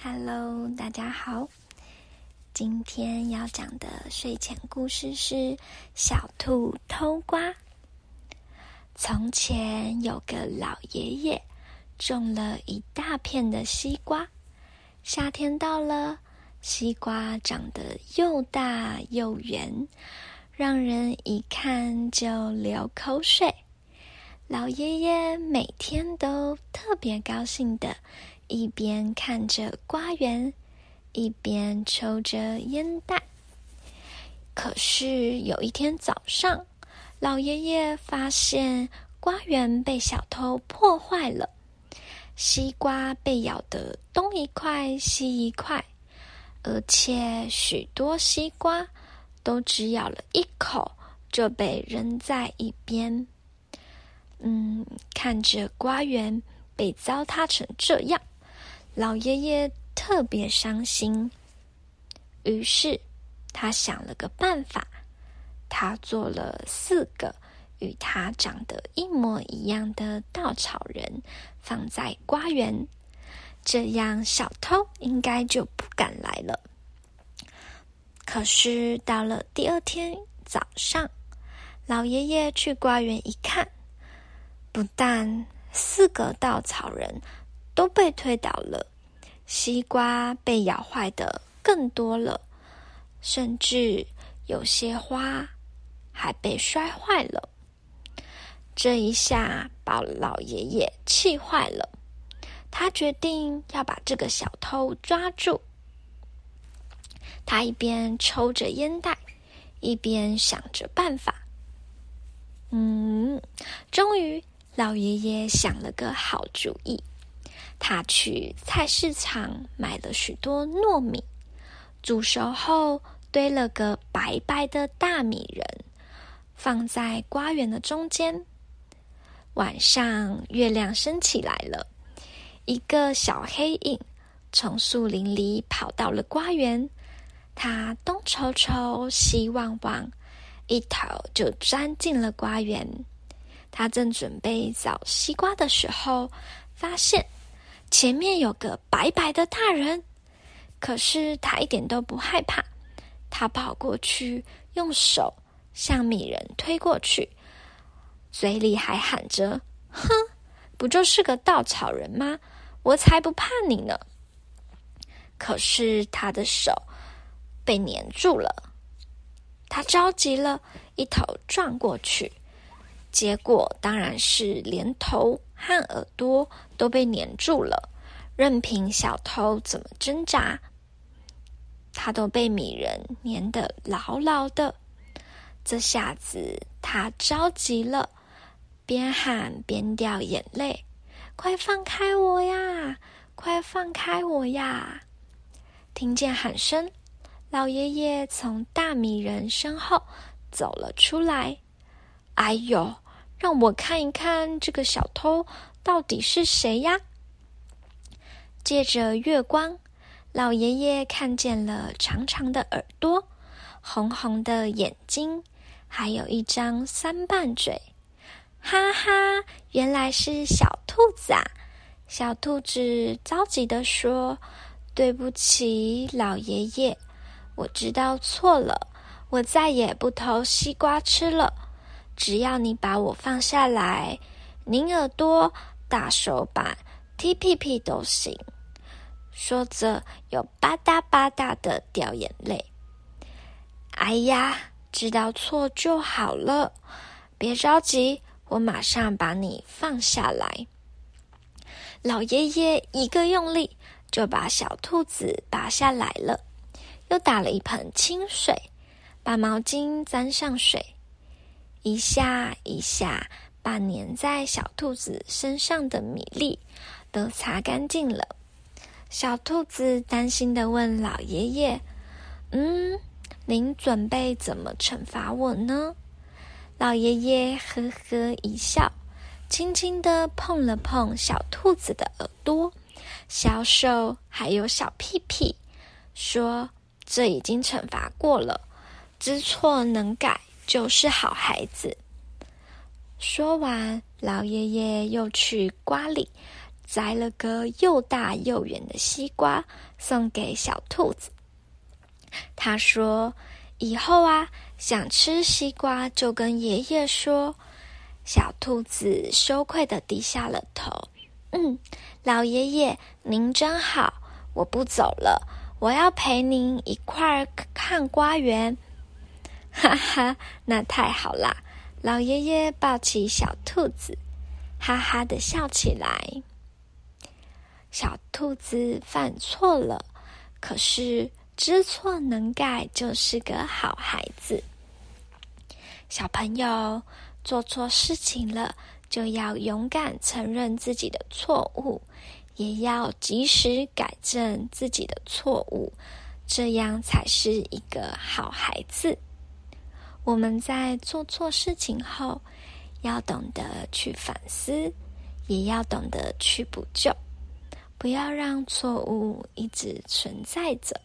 Hello，大家好。今天要讲的睡前故事是《小兔偷瓜》。从前有个老爷爷，种了一大片的西瓜。夏天到了，西瓜长得又大又圆，让人一看就流口水。老爷爷每天都特别高兴的。一边看着瓜园，一边抽着烟袋。可是有一天早上，老爷爷发现瓜园被小偷破坏了，西瓜被咬得东一块西一块，而且许多西瓜都只咬了一口就被扔在一边。嗯，看着瓜园被糟蹋成这样。老爷爷特别伤心，于是他想了个办法，他做了四个与他长得一模一样的稻草人，放在瓜园，这样小偷应该就不敢来了。可是到了第二天早上，老爷爷去瓜园一看，不但四个稻草人。都被推倒了，西瓜被咬坏的更多了，甚至有些花还被摔坏了。这一下把老爷爷气坏了，他决定要把这个小偷抓住。他一边抽着烟袋，一边想着办法。嗯，终于老爷爷想了个好主意。他去菜市场买了许多糯米，煮熟后堆了个白白的大米人，放在瓜园的中间。晚上月亮升起来了，一个小黑影从树林里跑到了瓜园。他东瞅瞅，西望望，一头就钻进了瓜园。他正准备找西瓜的时候，发现。前面有个白白的大人，可是他一点都不害怕。他跑过去，用手向米人推过去，嘴里还喊着：“哼，不就是个稻草人吗？我才不怕你呢！”可是他的手被粘住了，他着急了，一头撞过去。结果当然是连头和耳朵都被粘住了，任凭小偷怎么挣扎，他都被米人粘得牢牢的。这下子他着急了，边喊边掉眼泪：“快放开我呀！快放开我呀！”听见喊声，老爷爷从大米人身后走了出来。哎呦！让我看一看这个小偷到底是谁呀？借着月光，老爷爷看见了长长的耳朵、红红的眼睛，还有一张三瓣嘴。哈哈，原来是小兔子啊！小兔子着急的说：“对不起，老爷爷，我知道错了，我再也不偷西瓜吃了。只要你把我放下来，拧耳朵、打手板、踢屁屁都行。”说着，又吧嗒吧嗒的掉眼泪。哎呀，知道错就好了，别着急，我马上把你放下来。老爷爷一个用力，就把小兔子拔下来了，又打了一盆清水，把毛巾沾上水，一下一下把粘在小兔子身上的米粒都擦干净了。小兔子担心的问老爷爷：“嗯，您准备怎么惩罚我呢？”老爷爷呵呵一笑，轻轻的碰了碰小兔子的耳朵、小手还有小屁屁，说：“这已经惩罚过了，知错能改就是好孩子。”说完，老爷爷又去瓜里摘了个又大又圆的西瓜，送给小兔子。他说：“以后啊，想吃西瓜就跟爷爷说。”小兔子羞愧的低下了头。嗯，老爷爷您真好，我不走了，我要陪您一块儿看瓜园。哈哈，那太好啦！老爷爷抱起小兔子，哈哈的笑起来。小兔子犯错了，可是知错能改就是个好孩子。小朋友。做错事情了，就要勇敢承认自己的错误，也要及时改正自己的错误，这样才是一个好孩子。我们在做错事情后，要懂得去反思，也要懂得去补救，不要让错误一直存在着。